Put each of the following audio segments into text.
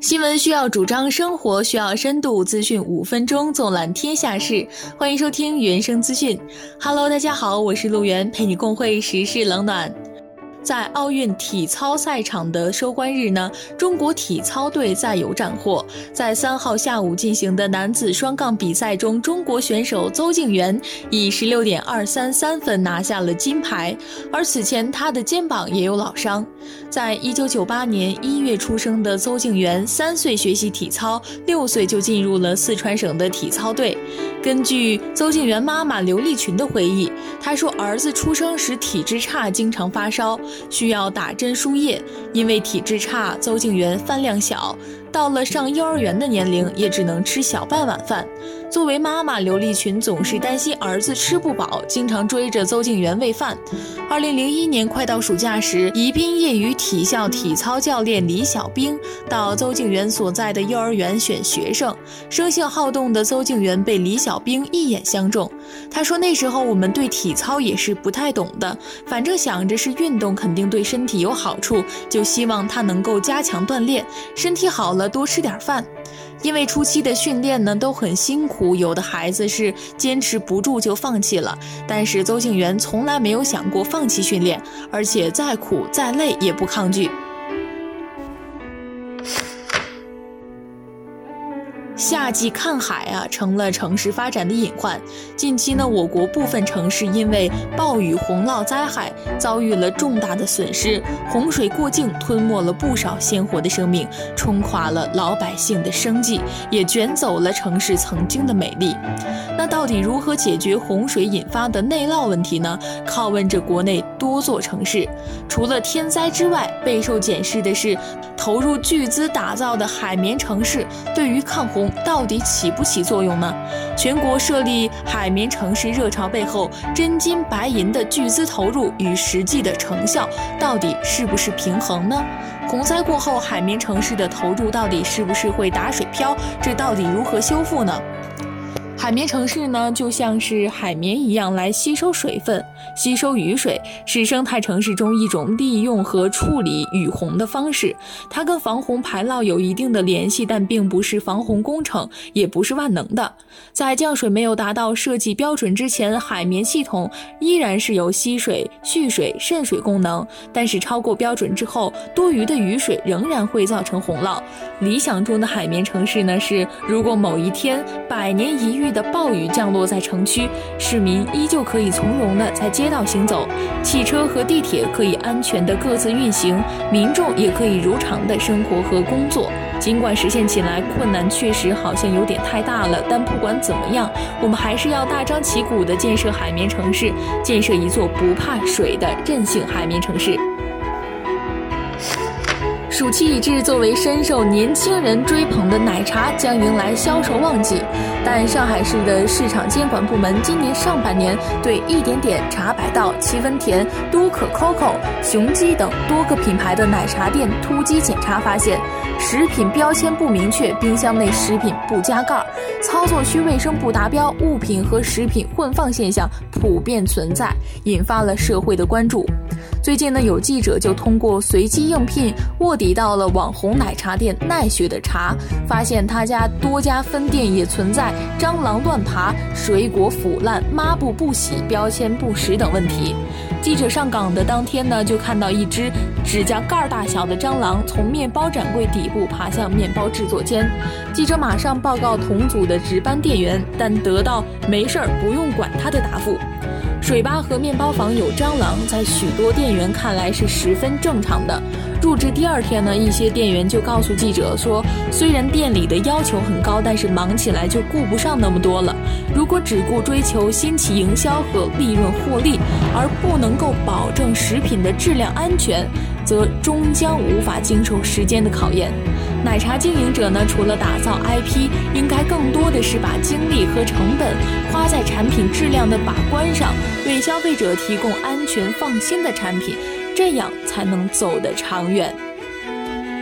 新闻需要主张，生活需要深度。资讯五分钟，纵览天下事。欢迎收听原声资讯。Hello，大家好，我是陆源，陪你共会时事冷暖。在奥运体操赛场的收官日呢，中国体操队再有斩获。在三号下午进行的男子双杠比赛中，中国选手邹敬园以十六点二三三分拿下了金牌。而此前他的肩膀也有老伤。在一九九八年一月出生的邹敬园，三岁学习体操，六岁就进入了四川省的体操队。根据邹敬园妈妈刘丽群的回忆，她说儿子出生时体质差，经常发烧。需要打针输液，因为体质差，邹敬园饭量小。到了上幼儿园的年龄，也只能吃小半碗饭。作为妈妈，刘丽群总是担心儿子吃不饱，经常追着邹静园喂饭。二零零一年快到暑假时，宜宾业余体校体操教练李小兵到邹静园所在的幼儿园选学生。生性好动的邹静园被李小兵一眼相中。他说：“那时候我们对体操也是不太懂的，反正想着是运动，肯定对身体有好处，就希望他能够加强锻炼，身体好了。”多吃点饭，因为初期的训练呢都很辛苦，有的孩子是坚持不住就放弃了。但是邹敬元从来没有想过放弃训练，而且再苦再累也不抗拒。夏季看海啊，成了城市发展的隐患。近期呢，我国部分城市因为暴雨洪涝灾害遭遇了重大的损失，洪水过境吞没了不少鲜活的生命，冲垮了老百姓的生计，也卷走了城市曾经的美丽。那到底如何解决洪水引发的内涝问题呢？拷问着国内多座城市。除了天灾之外，备受检视的是投入巨资打造的海绵城市对于抗洪。到底起不起作用呢？全国设立海绵城市热潮背后，真金白银的巨资投入与实际的成效，到底是不是平衡呢？洪灾过后，海绵城市的投入到底是不是会打水漂？这到底如何修复呢？海绵城市呢，就像是海绵一样来吸收水分、吸收雨水，是生态城市中一种利用和处理雨洪的方式。它跟防洪排涝有一定的联系，但并不是防洪工程，也不是万能的。在降水没有达到设计标准之前，海绵系统依然是有吸水、蓄水、渗水功能。但是超过标准之后，多余的雨水仍然会造成洪涝。理想中的海绵城市呢，是如果某一天百年一遇。的暴雨降落在城区，市民依旧可以从容的在街道行走，汽车和地铁可以安全的各自运行，民众也可以如常的生活和工作。尽管实现起来困难确实好像有点太大了，但不管怎么样，我们还是要大张旗鼓的建设海绵城市，建设一座不怕水的韧性海绵城市。暑期已至，作为深受年轻人追捧的奶茶将迎来销售旺季。但上海市的市场监管部门今年上半年对一点点、茶百道、七分甜、都可 COCO、雄鸡等多个品牌的奶茶店突击检查，发现食品标签不明确，冰箱内食品不加盖，操作区卫生不达标，物品和食品混放现象普遍存在，引发了社会的关注。最近呢，有记者就通过随机应聘卧底到了网红奶茶店奈雪的茶，发现他家多家分店也存在蟑螂乱爬、水果腐烂、抹布不洗、标签不实等问题。记者上岗的当天呢，就看到一只指甲盖大小的蟑螂从面包展柜底部爬向面包制作间。记者马上报告同组的值班店员，但得到没事儿不用管他的答复。水吧和面包房有蟑螂，在许多店员看来是十分正常的。入职第二天呢，一些店员就告诉记者说，虽然店里的要求很高，但是忙起来就顾不上那么多了。如果只顾追求新奇营销和利润获利，而不能够保证食品的质量安全，则终将无法经受时间的考验。奶茶经营者呢，除了打造 IP，应该更多的是把精力和成本花在产品质量的把关上，为消费者提供安全放心的产品，这样才能走得长远。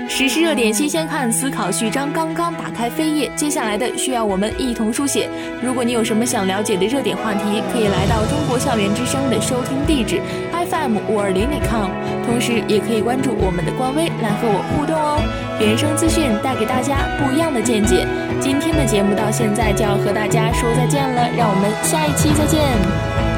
时事热点新鲜看，思考序章刚刚打开扉页，接下来的需要我们一同书写。如果你有什么想了解的热点话题，可以来到中国校园之声的收听地址。FM 五二零点 com，同时也可以关注我们的官微来和我互动哦。原声资讯带给大家不一样的见解。今天的节目到现在就要和大家说再见了，让我们下一期再见。